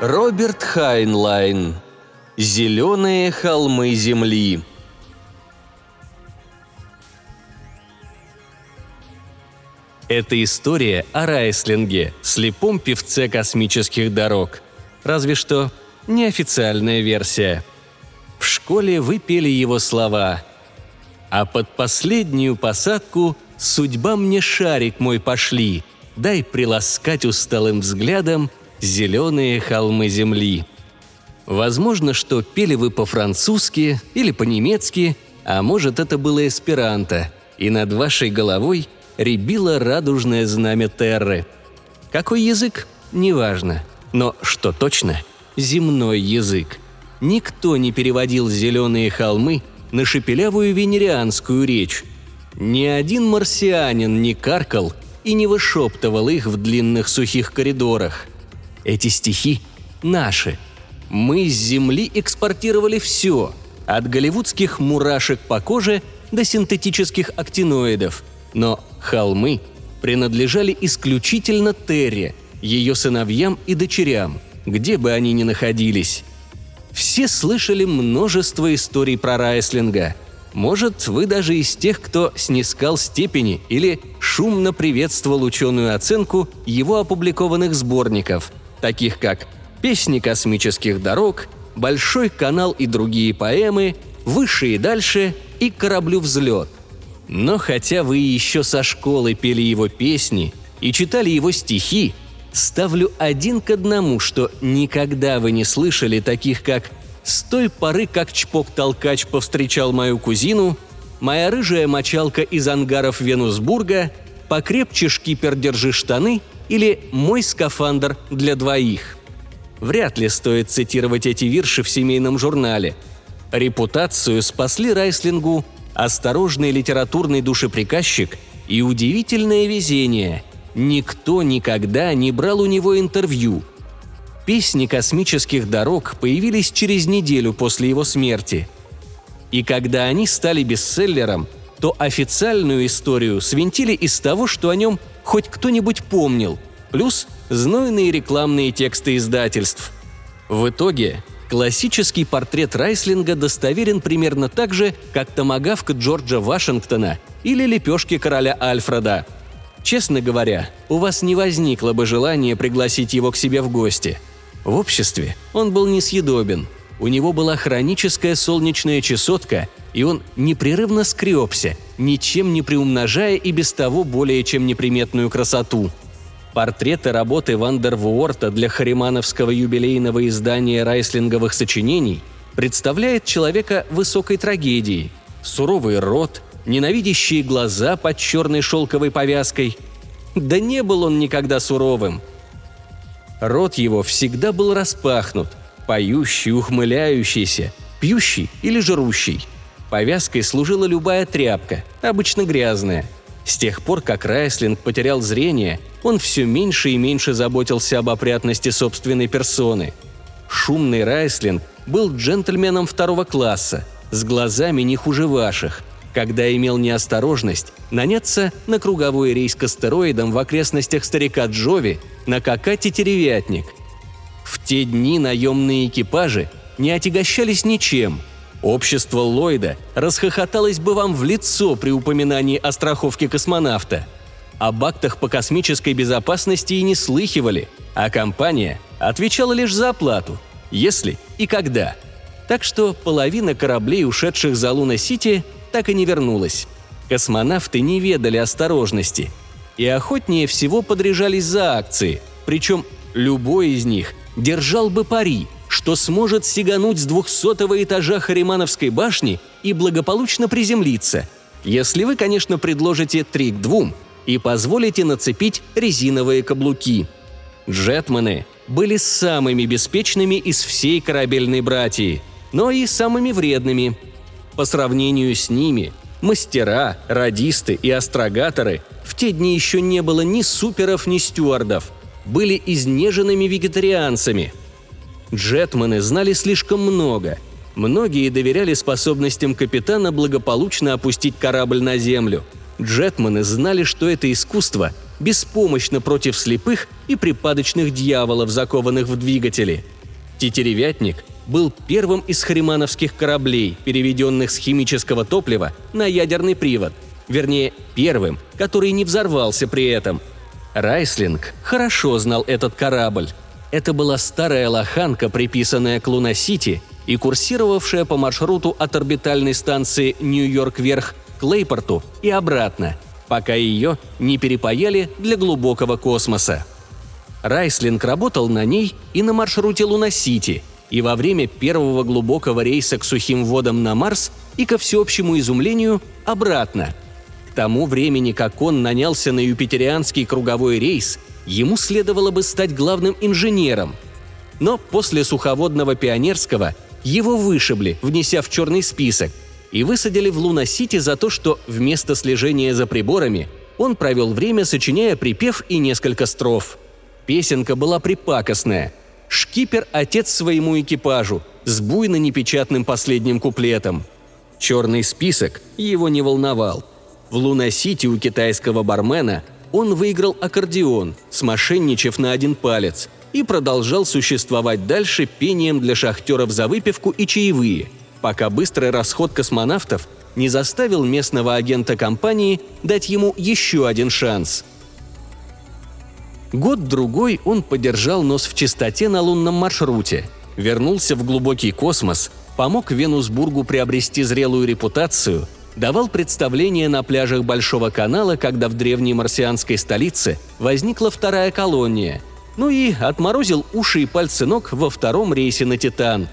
Роберт Хайнлайн. Зеленые холмы земли. Это история о Райслинге, слепом певце космических дорог. Разве что неофициальная версия. В школе вы пели его слова. А под последнюю посадку судьба мне шарик мой пошли. Дай приласкать усталым взглядом зеленые холмы земли. Возможно, что пели вы по-французски или по-немецки, а может, это было эсперанто, и над вашей головой рябило радужное знамя Терры. Какой язык? Неважно. Но что точно? Земной язык. Никто не переводил зеленые холмы на шепелявую венерианскую речь. Ни один марсианин не каркал и не вышептывал их в длинных сухих коридорах. Эти стихи наши. Мы с Земли экспортировали все, от голливудских мурашек по коже до синтетических актиноидов. Но холмы принадлежали исключительно Терре, ее сыновьям и дочерям, где бы они ни находились. Все слышали множество историй про Райслинга. Может, вы даже из тех, кто снискал степени или шумно приветствовал ученую оценку его опубликованных сборников, таких как «Песни космических дорог», «Большой канал и другие поэмы», «Выше и дальше» и «Кораблю взлет». Но хотя вы еще со школы пели его песни и читали его стихи, ставлю один к одному, что никогда вы не слышали таких, как «С той поры, как Чпок-толкач повстречал мою кузину», «Моя рыжая мочалка из ангаров Венусбурга», «Покрепче шкипер держи штаны» или «Мой скафандр для двоих». Вряд ли стоит цитировать эти вирши в семейном журнале. Репутацию спасли Райслингу осторожный литературный душеприказчик и удивительное везение. Никто никогда не брал у него интервью. Песни космических дорог появились через неделю после его смерти. И когда они стали бестселлером, то официальную историю свинтили из того, что о нем хоть кто-нибудь помнил, плюс знойные рекламные тексты издательств. В итоге Классический портрет Райслинга достоверен примерно так же, как томагавка Джорджа Вашингтона или лепешки короля Альфреда. Честно говоря, у вас не возникло бы желания пригласить его к себе в гости. В обществе он был несъедобен. У него была хроническая солнечная чесотка, и он непрерывно скребся, ничем не приумножая и без того более чем неприметную красоту – Портреты работы Вандервуорта для харимановского юбилейного издания райслинговых сочинений представляет человека высокой трагедии. Суровый рот, ненавидящие глаза под черной шелковой повязкой. Да не был он никогда суровым. Рот его всегда был распахнут, поющий, ухмыляющийся, пьющий или жрущий. Повязкой служила любая тряпка, обычно грязная – с тех пор, как Райслинг потерял зрение, он все меньше и меньше заботился об опрятности собственной персоны. Шумный Райслинг был джентльменом второго класса, с глазами не хуже ваших, когда имел неосторожность наняться на круговой рейс к астероидам в окрестностях старика Джови на Какате Теревятник. В те дни наемные экипажи не отягощались ничем – Общество Ллойда расхохоталось бы вам в лицо при упоминании о страховке космонавта. Об актах по космической безопасности и не слыхивали, а компания отвечала лишь за оплату, если и когда. Так что половина кораблей, ушедших за Луна-Сити, так и не вернулась. Космонавты не ведали осторожности и охотнее всего подряжались за акции, причем любой из них держал бы пари – что сможет сигануть с двухсотого этажа Харимановской башни и благополучно приземлиться, если вы, конечно, предложите три к двум и позволите нацепить резиновые каблуки. Джетманы были самыми беспечными из всей корабельной братьи, но и самыми вредными. По сравнению с ними, мастера, радисты и астрогаторы в те дни еще не было ни суперов, ни стюардов, были изнеженными вегетарианцами – Джетманы знали слишком много. Многие доверяли способностям капитана благополучно опустить корабль на землю. Джетманы знали, что это искусство беспомощно против слепых и припадочных дьяволов, закованных в двигатели. Тетеревятник был первым из харимановских кораблей, переведенных с химического топлива на ядерный привод. Вернее, первым, который не взорвался при этом. Райслинг хорошо знал этот корабль. Это была старая лоханка, приписанная к Луна-Сити и курсировавшая по маршруту от орбитальной станции Нью-Йорк-Верх к Лейпорту и обратно, пока ее не перепаяли для глубокого космоса. Райслинг работал на ней и на маршруте Луна-Сити, и во время первого глубокого рейса к сухим водам на Марс и, ко всеобщему изумлению, обратно. К тому времени, как он нанялся на юпитерианский круговой рейс, ему следовало бы стать главным инженером. Но после суховодного пионерского его вышибли, внеся в черный список, и высадили в Луна-Сити за то, что вместо слежения за приборами он провел время, сочиняя припев и несколько строф. Песенка была припакостная. Шкипер – отец своему экипажу, с буйно-непечатным последним куплетом. Черный список его не волновал. В Луна-Сити у китайского бармена он выиграл аккордеон, смошенничав на один палец, и продолжал существовать дальше пением для шахтеров за выпивку и чаевые, пока быстрый расход космонавтов не заставил местного агента компании дать ему еще один шанс. Год-другой он подержал нос в чистоте на лунном маршруте, вернулся в глубокий космос, помог Венусбургу приобрести зрелую репутацию – давал представления на пляжах Большого канала, когда в древней марсианской столице возникла вторая колония. Ну и отморозил уши и пальцы ног во втором рейсе на «Титан».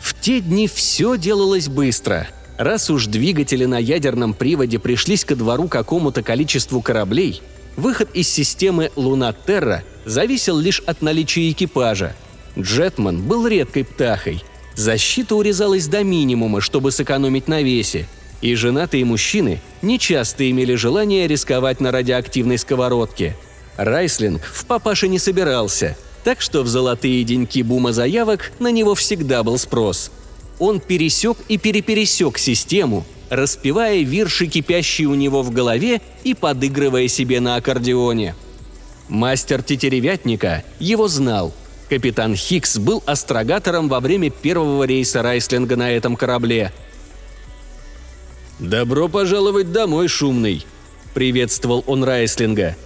В те дни все делалось быстро. Раз уж двигатели на ядерном приводе пришлись ко двору какому-то количеству кораблей, выход из системы «Луна Терра» зависел лишь от наличия экипажа. Джетман был редкой птахой. Защита урезалась до минимума, чтобы сэкономить на весе – и женатые мужчины нечасто имели желание рисковать на радиоактивной сковородке. Райслинг в папаше не собирался, так что в золотые деньки бума заявок на него всегда был спрос. Он пересек и перепересек систему, распевая вирши, кипящие у него в голове и подыгрывая себе на аккордеоне. Мастер тетеревятника его знал. Капитан Хикс был астрогатором во время первого рейса Райслинга на этом корабле – «Добро пожаловать домой, шумный!» – приветствовал он Райслинга.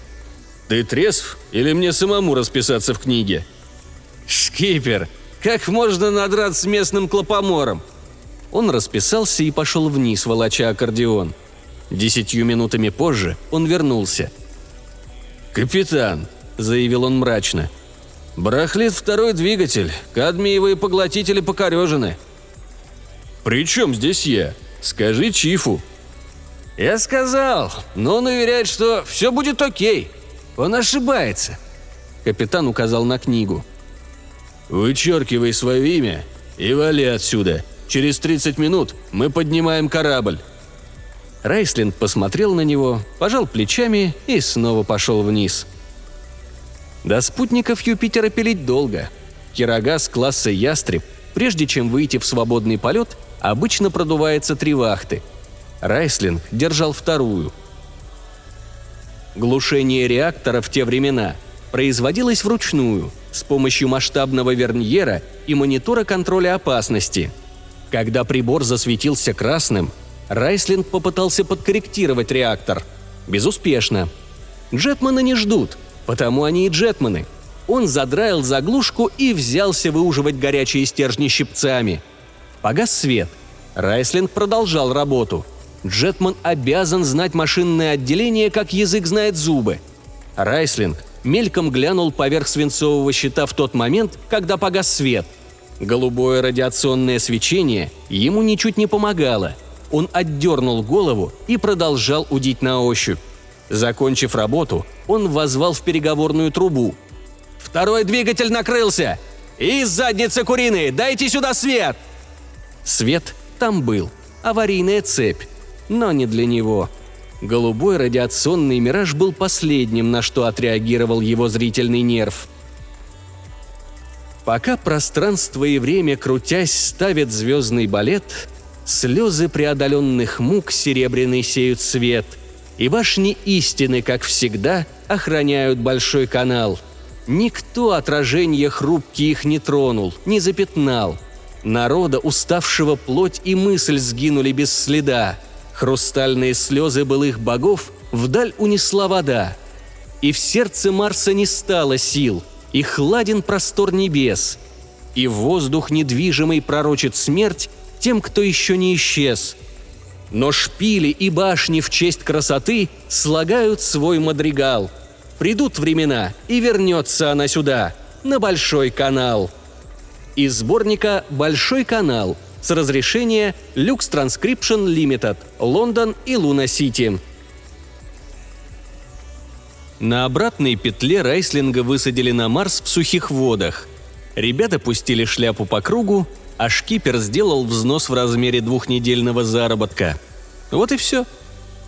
«Ты трезв или мне самому расписаться в книге?» «Шкипер, как можно надраться с местным клопомором?» Он расписался и пошел вниз, волоча аккордеон. Десятью минутами позже он вернулся. «Капитан», — заявил он мрачно, — «барахлит второй двигатель, кадмиевые поглотители покорежены». «При чем здесь я?» Скажи Чифу». «Я сказал, но он уверяет, что все будет окей. Он ошибается». Капитан указал на книгу. «Вычеркивай свое имя и вали отсюда. Через 30 минут мы поднимаем корабль». Райслинг посмотрел на него, пожал плечами и снова пошел вниз. До спутников Юпитера пилить долго. Кирогаз класса «Ястреб», прежде чем выйти в свободный полет, обычно продувается три вахты. Райслинг держал вторую. Глушение реактора в те времена производилось вручную с помощью масштабного верньера и монитора контроля опасности. Когда прибор засветился красным, Райслинг попытался подкорректировать реактор. Безуспешно. Джетманы не ждут, потому они и джетманы. Он задраил заглушку и взялся выуживать горячие стержни щипцами – Погас свет. Райслинг продолжал работу. Джетман обязан знать машинное отделение, как язык знает зубы. Райслинг мельком глянул поверх свинцового щита в тот момент, когда погас свет. Голубое радиационное свечение ему ничуть не помогало. Он отдернул голову и продолжал удить на ощупь. Закончив работу, он возвал в переговорную трубу. «Второй двигатель накрылся! Из задницы куриные! Дайте сюда свет!» Свет там был, аварийная цепь, но не для него. Голубой радиационный мираж был последним, на что отреагировал его зрительный нерв. Пока пространство и время, крутясь, ставят звездный балет, слезы преодоленных мук серебряный сеют свет. и башни истины, как всегда, охраняют большой канал. Никто отражение хрупкие их не тронул, не запятнал. Народа, уставшего плоть и мысль сгинули без следа. Хрустальные слезы былых богов вдаль унесла вода. И в сердце Марса не стало сил, и хладен простор небес. И воздух недвижимый пророчит смерть тем, кто еще не исчез – но шпили и башни в честь красоты слагают свой мадригал. Придут времена, и вернется она сюда, на Большой канал. Из сборника «Большой канал» с разрешения Lux Transcription Limited, Лондон и Луна-Сити. На обратной петле Райслинга высадили на Марс в сухих водах. Ребята пустили шляпу по кругу, а шкипер сделал взнос в размере двухнедельного заработка. Вот и все.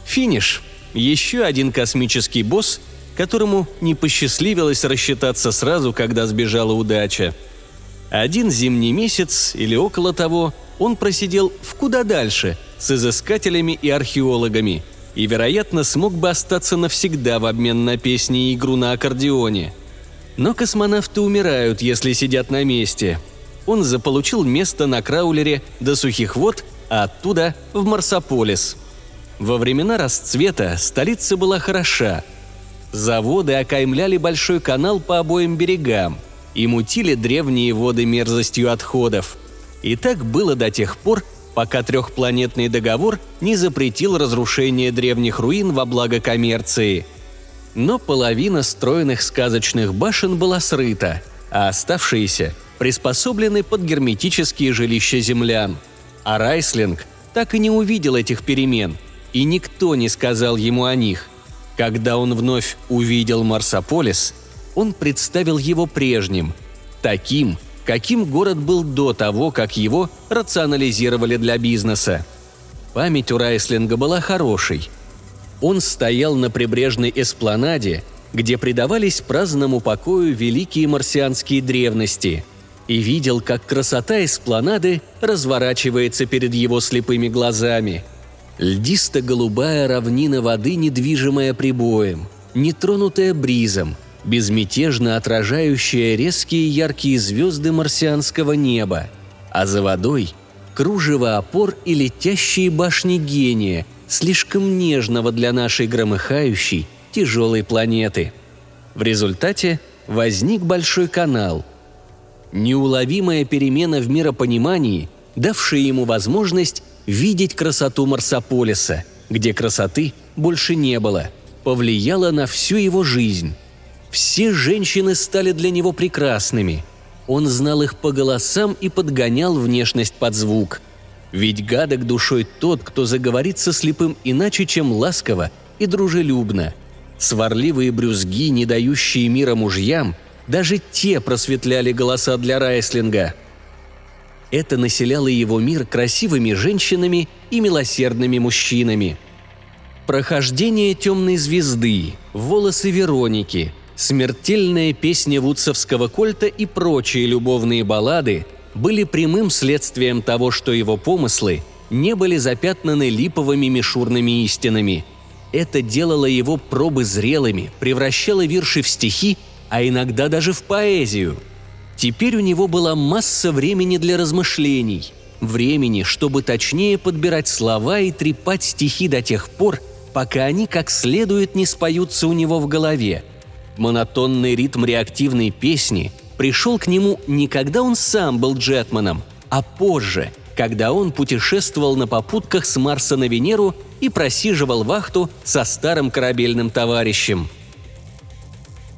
Финиш. Еще один космический босс, которому не посчастливилось рассчитаться сразу, когда сбежала удача. Один зимний месяц или около того он просидел в куда дальше с изыскателями и археологами и, вероятно, смог бы остаться навсегда в обмен на песни и игру на аккордеоне. Но космонавты умирают, если сидят на месте – он заполучил место на краулере до сухих вод, а оттуда в Марсополис. Во времена расцвета столица была хороша. Заводы окаймляли большой канал по обоим берегам и мутили древние воды мерзостью отходов. И так было до тех пор, пока трехпланетный договор не запретил разрушение древних руин во благо коммерции. Но половина стройных сказочных башен была срыта, а оставшиеся – приспособлены под герметические жилища землян. А Райслинг так и не увидел этих перемен, и никто не сказал ему о них. Когда он вновь увидел Марсополис, он представил его прежним, таким, каким город был до того, как его рационализировали для бизнеса. Память у Райслинга была хорошей. Он стоял на прибрежной эспланаде, где предавались праздному покою великие марсианские древности – и видел, как красота эспланады разворачивается перед его слепыми глазами. Льдисто-голубая равнина воды, недвижимая прибоем, нетронутая бризом, безмятежно отражающая резкие яркие звезды марсианского неба, а за водой – кружево опор и летящие башни гения, слишком нежного для нашей громыхающей, тяжелой планеты. В результате возник большой канал – Неуловимая перемена в миропонимании, давшая ему возможность видеть красоту Марсополиса, где красоты больше не было, повлияла на всю его жизнь. Все женщины стали для него прекрасными. Он знал их по голосам и подгонял внешность под звук. Ведь гадок душой тот, кто заговорит со слепым иначе, чем ласково и дружелюбно. Сварливые брюзги, не дающие мира мужьям – даже те просветляли голоса для Райслинга. Это населяло его мир красивыми женщинами и милосердными мужчинами. Прохождение темной звезды, волосы Вероники, смертельная песня вудсовского кольта и прочие любовные баллады были прямым следствием того, что его помыслы не были запятнаны липовыми мишурными истинами. Это делало его пробы зрелыми, превращало вирши в стихи а иногда даже в поэзию. Теперь у него была масса времени для размышлений, времени, чтобы точнее подбирать слова и трепать стихи до тех пор, пока они как следует не споются у него в голове. Монотонный ритм реактивной песни пришел к нему не когда он сам был Джетманом, а позже, когда он путешествовал на попутках с Марса на Венеру и просиживал вахту со старым корабельным товарищем –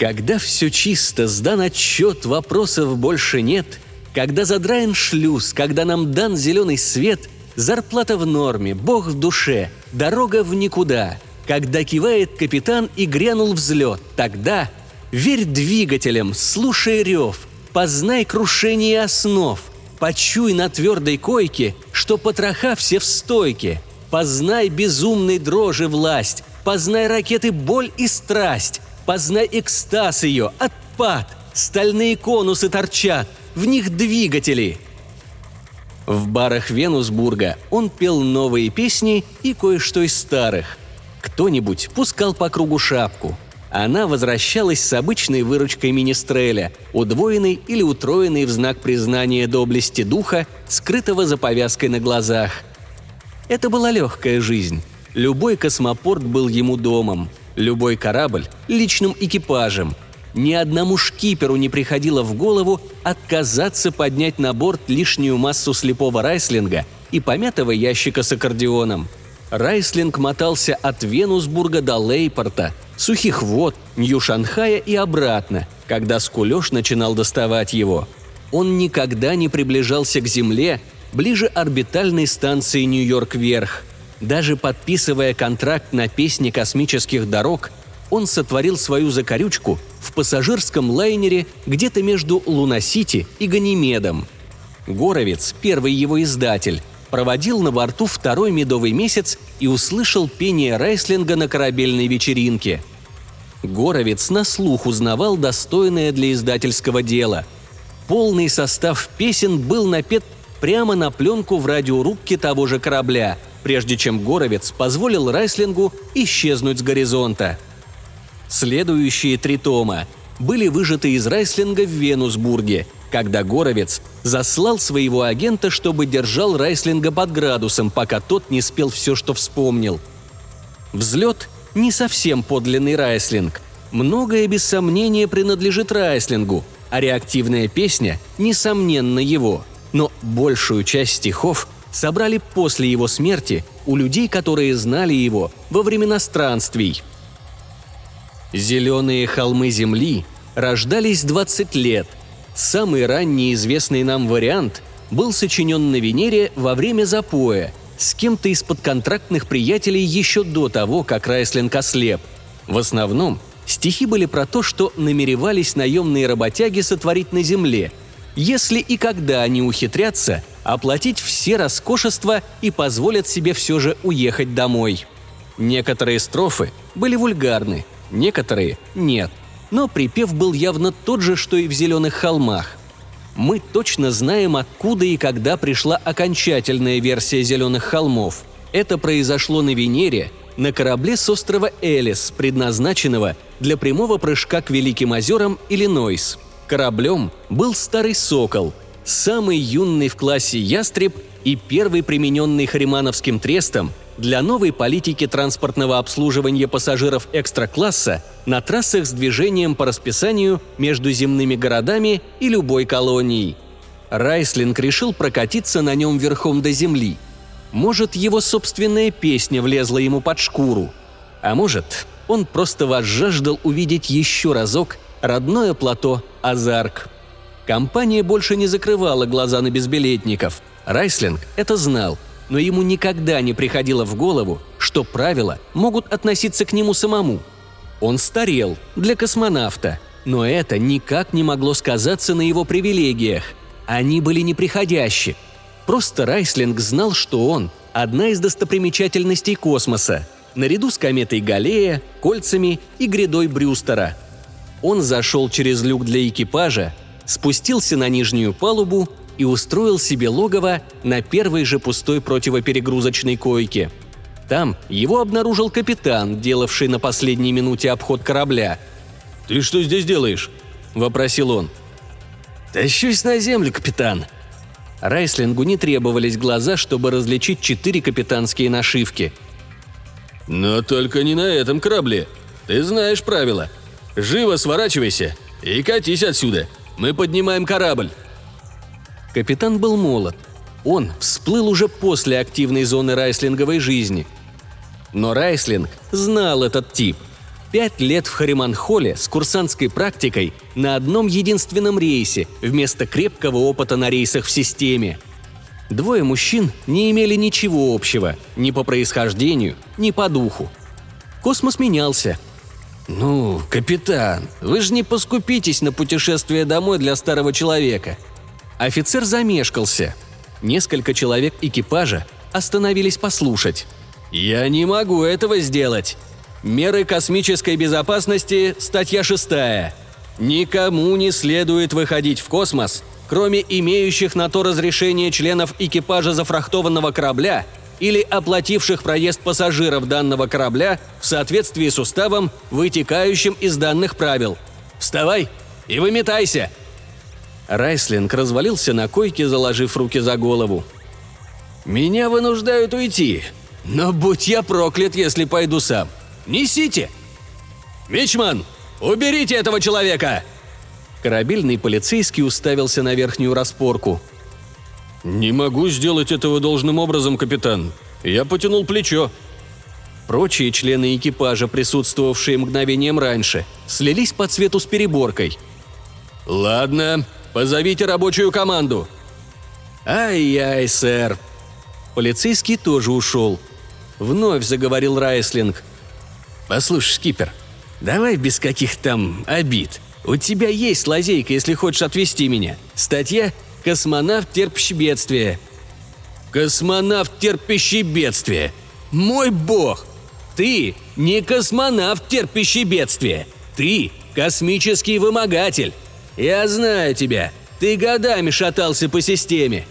когда все чисто, сдан отчет, вопросов больше нет, когда задраен шлюз, когда нам дан зеленый свет, зарплата в норме, Бог в душе, дорога в никуда, когда кивает капитан и грянул взлет, тогда верь двигателям, слушай рев, познай крушение основ, почуй на твердой койке, что потроха все в стойке, познай безумной дрожи власть, познай ракеты боль и страсть, Познай экстаз ее, отпад, стальные конусы торчат, в них двигатели. В барах Венусбурга он пел новые песни и кое-что из старых. Кто-нибудь пускал по кругу шапку. Она возвращалась с обычной выручкой министреля, удвоенной или утроенной в знак признания доблести духа, скрытого за повязкой на глазах. Это была легкая жизнь. Любой космопорт был ему домом, любой корабль – личным экипажем. Ни одному шкиперу не приходило в голову отказаться поднять на борт лишнюю массу слепого райслинга и помятого ящика с аккордеоном. Райслинг мотался от Венусбурга до Лейпорта, Сухих вод, Нью-Шанхая и обратно, когда скулеж начинал доставать его. Он никогда не приближался к Земле ближе орбитальной станции Нью-Йорк-Вверх – даже подписывая контракт на песни космических дорог, он сотворил свою закорючку в пассажирском лайнере где-то между Луна-Сити и Ганимедом. Горовец, первый его издатель, проводил на борту второй медовый месяц и услышал пение райслинга на корабельной вечеринке. Горовец на слух узнавал достойное для издательского дела. Полный состав песен был напет прямо на пленку в радиорубке того же корабля – прежде чем Горовец позволил Райслингу исчезнуть с горизонта. Следующие три тома были выжаты из Райслинга в Венусбурге, когда Горовец заслал своего агента, чтобы держал Райслинга под градусом, пока тот не спел все, что вспомнил. Взлет – не совсем подлинный Райслинг. Многое без сомнения принадлежит Райслингу, а реактивная песня – несомненно его. Но большую часть стихов – собрали после его смерти у людей, которые знали его во времена странствий. Зеленые холмы Земли рождались 20 лет. Самый ранний известный нам вариант был сочинен на Венере во время запоя с кем-то из подконтрактных приятелей еще до того, как Райслинг ослеп. В основном стихи были про то, что намеревались наемные работяги сотворить на Земле, если и когда они ухитрятся оплатить все роскошества и позволят себе все же уехать домой. Некоторые строфы были вульгарны, некоторые – нет. Но припев был явно тот же, что и в «Зеленых холмах». Мы точно знаем, откуда и когда пришла окончательная версия «Зеленых холмов». Это произошло на Венере, на корабле с острова Элис, предназначенного для прямого прыжка к Великим озерам Иллинойс. Кораблем был старый «Сокол», самый юный в классе ястреб и первый примененный Харимановским трестом для новой политики транспортного обслуживания пассажиров экстра-класса на трассах с движением по расписанию между земными городами и любой колонией. Райслинг решил прокатиться на нем верхом до земли. Может, его собственная песня влезла ему под шкуру. А может, он просто возжаждал увидеть еще разок родное плато Азарк – Компания больше не закрывала глаза на безбилетников. Райслинг это знал, но ему никогда не приходило в голову, что правила могут относиться к нему самому. Он старел для космонавта, но это никак не могло сказаться на его привилегиях. Они были неприходящие. Просто Райслинг знал, что он – одна из достопримечательностей космоса, наряду с кометой Галлея, кольцами и грядой Брюстера. Он зашел через люк для экипажа, спустился на нижнюю палубу и устроил себе логово на первой же пустой противоперегрузочной койке. Там его обнаружил капитан, делавший на последней минуте обход корабля. «Ты что здесь делаешь?» – вопросил он. «Тащусь на землю, капитан», Райслингу не требовались глаза, чтобы различить четыре капитанские нашивки. «Но только не на этом корабле. Ты знаешь правила. Живо сворачивайся и катись отсюда. Мы поднимаем корабль!» Капитан был молод. Он всплыл уже после активной зоны райслинговой жизни. Но Райслинг знал этот тип. Пять лет в Хариманхоле с курсантской практикой на одном единственном рейсе вместо крепкого опыта на рейсах в системе. Двое мужчин не имели ничего общего ни по происхождению, ни по духу. Космос менялся – «Ну, капитан, вы же не поскупитесь на путешествие домой для старого человека». Офицер замешкался. Несколько человек экипажа остановились послушать. «Я не могу этого сделать. Меры космической безопасности, статья 6. Никому не следует выходить в космос, кроме имеющих на то разрешение членов экипажа зафрахтованного корабля или оплативших проезд пассажиров данного корабля в соответствии с уставом, вытекающим из данных правил. Вставай и выметайся!» Райслинг развалился на койке, заложив руки за голову. «Меня вынуждают уйти, но будь я проклят, если пойду сам. Несите!» «Мичман, уберите этого человека!» Корабельный полицейский уставился на верхнюю распорку. «Не могу сделать этого должным образом, капитан. Я потянул плечо». Прочие члены экипажа, присутствовавшие мгновением раньше, слились по цвету с переборкой. «Ладно, позовите рабочую команду». «Ай-яй, сэр». Полицейский тоже ушел. Вновь заговорил Райслинг. «Послушай, скипер, давай без каких там обид. У тебя есть лазейка, если хочешь отвезти меня. Статья «Космонавт, терпящий бедствие». Космонавт, терпящий бедствие. Мой бог! Ты не космонавт, терпящий бедствие. Ты космический вымогатель. Я знаю тебя. Ты годами шатался по системе.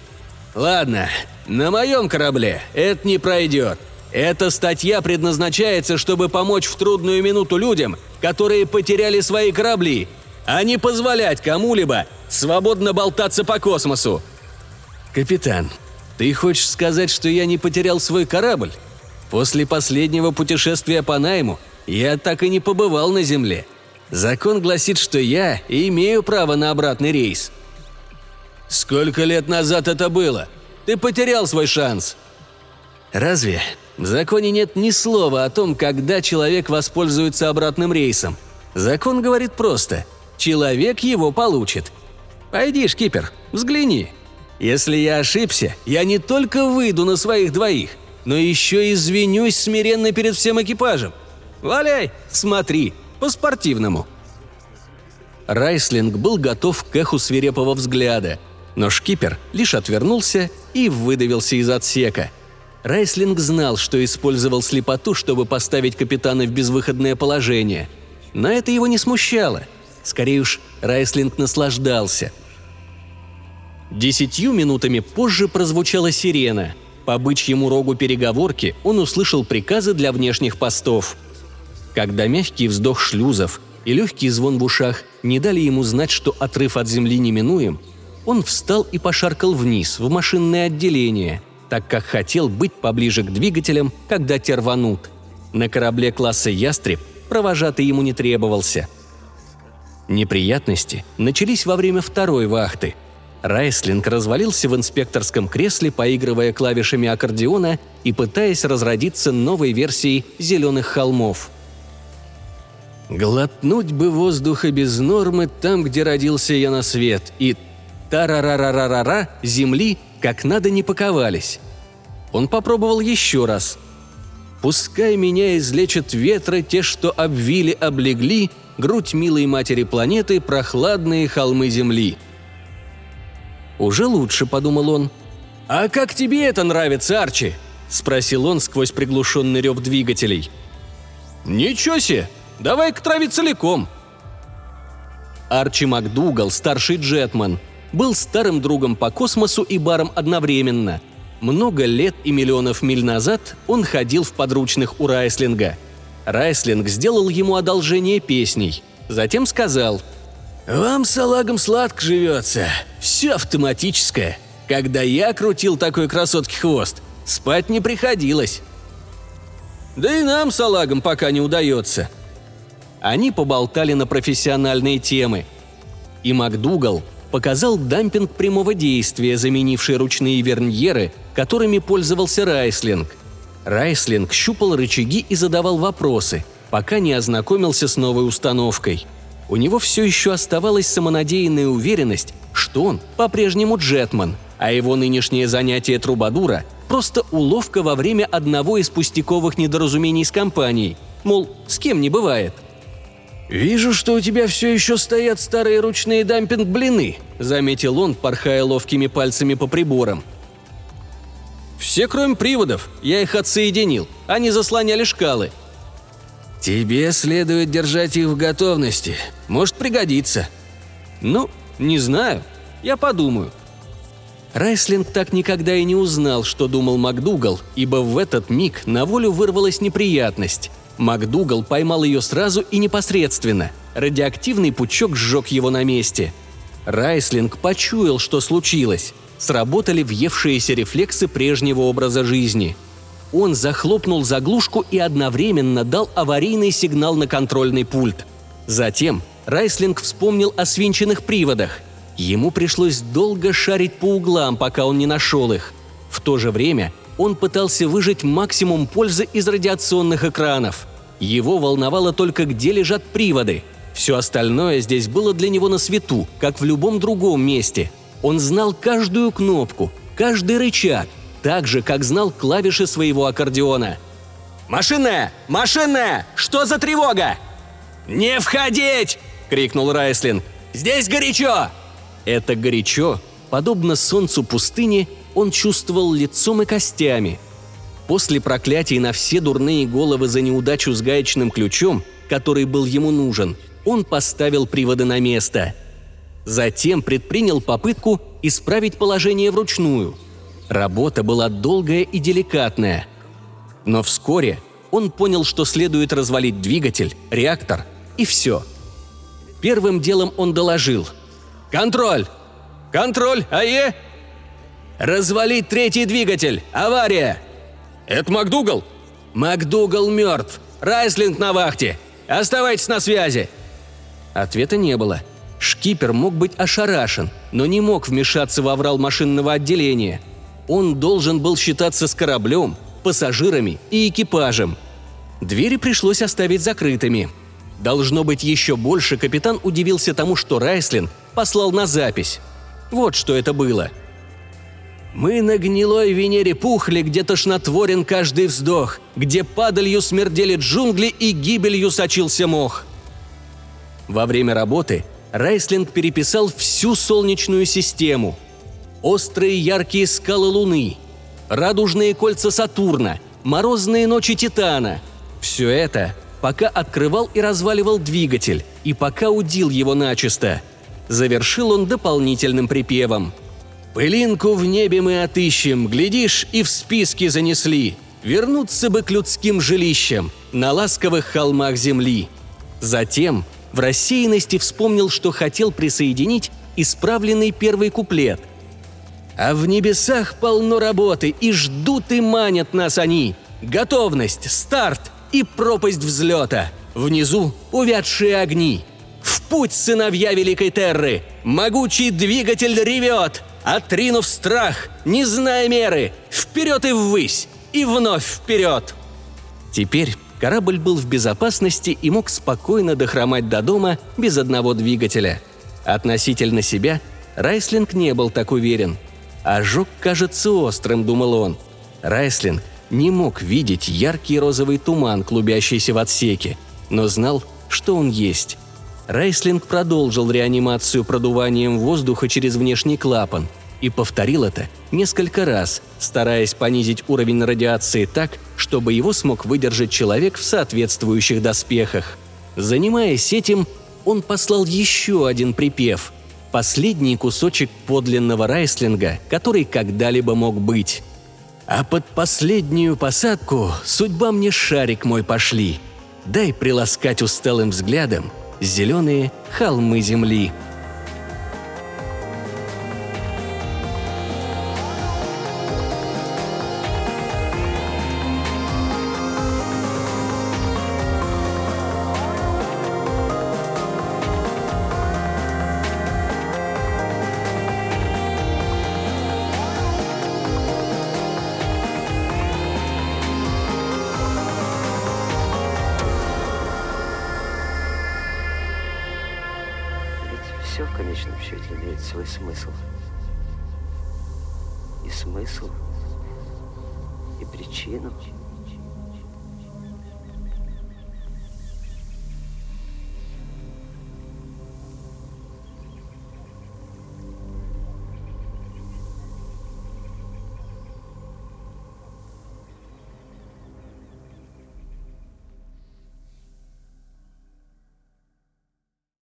Ладно, на моем корабле это не пройдет. Эта статья предназначается, чтобы помочь в трудную минуту людям, которые потеряли свои корабли, а не позволять кому-либо свободно болтаться по космосу. Капитан, ты хочешь сказать, что я не потерял свой корабль? После последнего путешествия по найму я так и не побывал на Земле. Закон гласит, что я имею право на обратный рейс. Сколько лет назад это было? Ты потерял свой шанс. Разве в законе нет ни слова о том, когда человек воспользуется обратным рейсом? Закон говорит просто – человек его получит. Пойди, шкипер, взгляни. Если я ошибся, я не только выйду на своих двоих, но еще извинюсь смиренно перед всем экипажем. Валяй, смотри, по-спортивному». Райслинг был готов к эху свирепого взгляда, но шкипер лишь отвернулся и выдавился из отсека. Райслинг знал, что использовал слепоту, чтобы поставить капитана в безвыходное положение. Но это его не смущало – Скорее уж, Райслинг наслаждался. Десятью минутами позже прозвучала сирена. По бычьему рогу переговорки он услышал приказы для внешних постов. Когда мягкий вздох шлюзов и легкий звон в ушах не дали ему знать, что отрыв от земли неминуем, он встал и пошаркал вниз, в машинное отделение, так как хотел быть поближе к двигателям, когда те рванут. На корабле класса «Ястреб» провожатый ему не требовался – Неприятности начались во время второй вахты. Райслинг развалился в инспекторском кресле, поигрывая клавишами аккордеона и пытаясь разродиться новой версией «Зеленых холмов». Глотнуть бы воздуха без нормы там, где родился я на свет, и тарарарарара земли как надо не паковались. Он попробовал еще раз. «Пускай меня излечат ветры, те, что обвили, облегли, грудь милой матери планеты, прохладные холмы Земли. «Уже лучше», — подумал он. «А как тебе это нравится, Арчи?» — спросил он сквозь приглушенный рев двигателей. «Ничего себе! Давай-ка трави целиком!» Арчи МакДугал, старший джетман, был старым другом по космосу и барам одновременно. Много лет и миллионов миль назад он ходил в подручных у Райслинга — Райслинг сделал ему одолжение песней. Затем сказал «Вам с салагом сладко живется. Все автоматическое. Когда я крутил такой красотки хвост, спать не приходилось». «Да и нам, салагам, пока не удается». Они поболтали на профессиональные темы. И МакДугал показал дампинг прямого действия, заменивший ручные верньеры, которыми пользовался Райслинг. Райслинг щупал рычаги и задавал вопросы, пока не ознакомился с новой установкой. У него все еще оставалась самонадеянная уверенность, что он по-прежнему джетман, а его нынешнее занятие трубадура – просто уловка во время одного из пустяковых недоразумений с компанией. Мол, с кем не бывает. «Вижу, что у тебя все еще стоят старые ручные дампинг-блины», – заметил он, порхая ловкими пальцами по приборам – все, кроме приводов. Я их отсоединил. Они заслоняли шкалы. Тебе следует держать их в готовности. Может пригодиться. Ну, не знаю. Я подумаю. Райслинг так никогда и не узнал, что думал МакДугал, ибо в этот миг на волю вырвалась неприятность. МакДугал поймал ее сразу и непосредственно. Радиоактивный пучок сжег его на месте. Райслинг почуял, что случилось. Сработали въевшиеся рефлексы прежнего образа жизни. Он захлопнул заглушку и одновременно дал аварийный сигнал на контрольный пульт. Затем Райслинг вспомнил о свинченных приводах – Ему пришлось долго шарить по углам, пока он не нашел их. В то же время он пытался выжать максимум пользы из радиационных экранов. Его волновало только, где лежат приводы. Все остальное здесь было для него на свету, как в любом другом месте. Он знал каждую кнопку, каждый рычаг, так же, как знал клавиши своего аккордеона. «Машинная! Машинная! Что за тревога?» «Не входить!» — крикнул Райслин. «Здесь горячо!» Это горячо, подобно солнцу пустыни, он чувствовал лицом и костями. После проклятий на все дурные головы за неудачу с гаечным ключом, который был ему нужен, он поставил приводы на место. Затем предпринял попытку исправить положение вручную. Работа была долгая и деликатная. Но вскоре он понял, что следует развалить двигатель, реактор и все. Первым делом он доложил – «Контроль! Контроль! АЕ!» «Развалить третий двигатель! Авария!» «Это МакДугал?» «МакДугал мертв! Райслинг на вахте! Оставайтесь на связи!» Ответа не было. Шкипер мог быть ошарашен, но не мог вмешаться в аврал машинного отделения. Он должен был считаться с кораблем, пассажирами и экипажем. Двери пришлось оставить закрытыми. Должно быть, еще больше капитан удивился тому, что Райслин послал на запись. Вот что это было. «Мы на гнилой Венере пухли, где тошнотворен каждый вздох, где падалью смердели джунгли и гибелью сочился мох». Во время работы Райслинг переписал всю Солнечную систему. Острые яркие скалы Луны, радужные кольца Сатурна, морозные ночи Титана – все это пока открывал и разваливал двигатель, и пока удил его начисто. Завершил он дополнительным припевом. «Пылинку в небе мы отыщем, глядишь, и в списки занесли. Вернуться бы к людским жилищам на ласковых холмах земли». Затем в рассеянности вспомнил, что хотел присоединить исправленный первый куплет. «А в небесах полно работы, и ждут и манят нас они. Готовность, старт, и пропасть взлета. Внизу увядшие огни. В путь, сыновья Великой Терры! Могучий двигатель ревет! Отринув страх, не зная меры, вперед и ввысь, и вновь вперед! Теперь корабль был в безопасности и мог спокойно дохромать до дома без одного двигателя. Относительно себя Райслинг не был так уверен. «Ожог кажется острым», — думал он. Райслинг не мог видеть яркий розовый туман, клубящийся в отсеке, но знал, что он есть. Райслинг продолжил реанимацию продуванием воздуха через внешний клапан и повторил это несколько раз, стараясь понизить уровень радиации так, чтобы его смог выдержать человек в соответствующих доспехах. Занимаясь этим, он послал еще один припев – последний кусочек подлинного райслинга, который когда-либо мог быть. А под последнюю посадку судьба мне шарик мой пошли. Дай приласкать усталым взглядом зеленые холмы земли. В конечном счете имеет свой смысл. И смысл, и причину –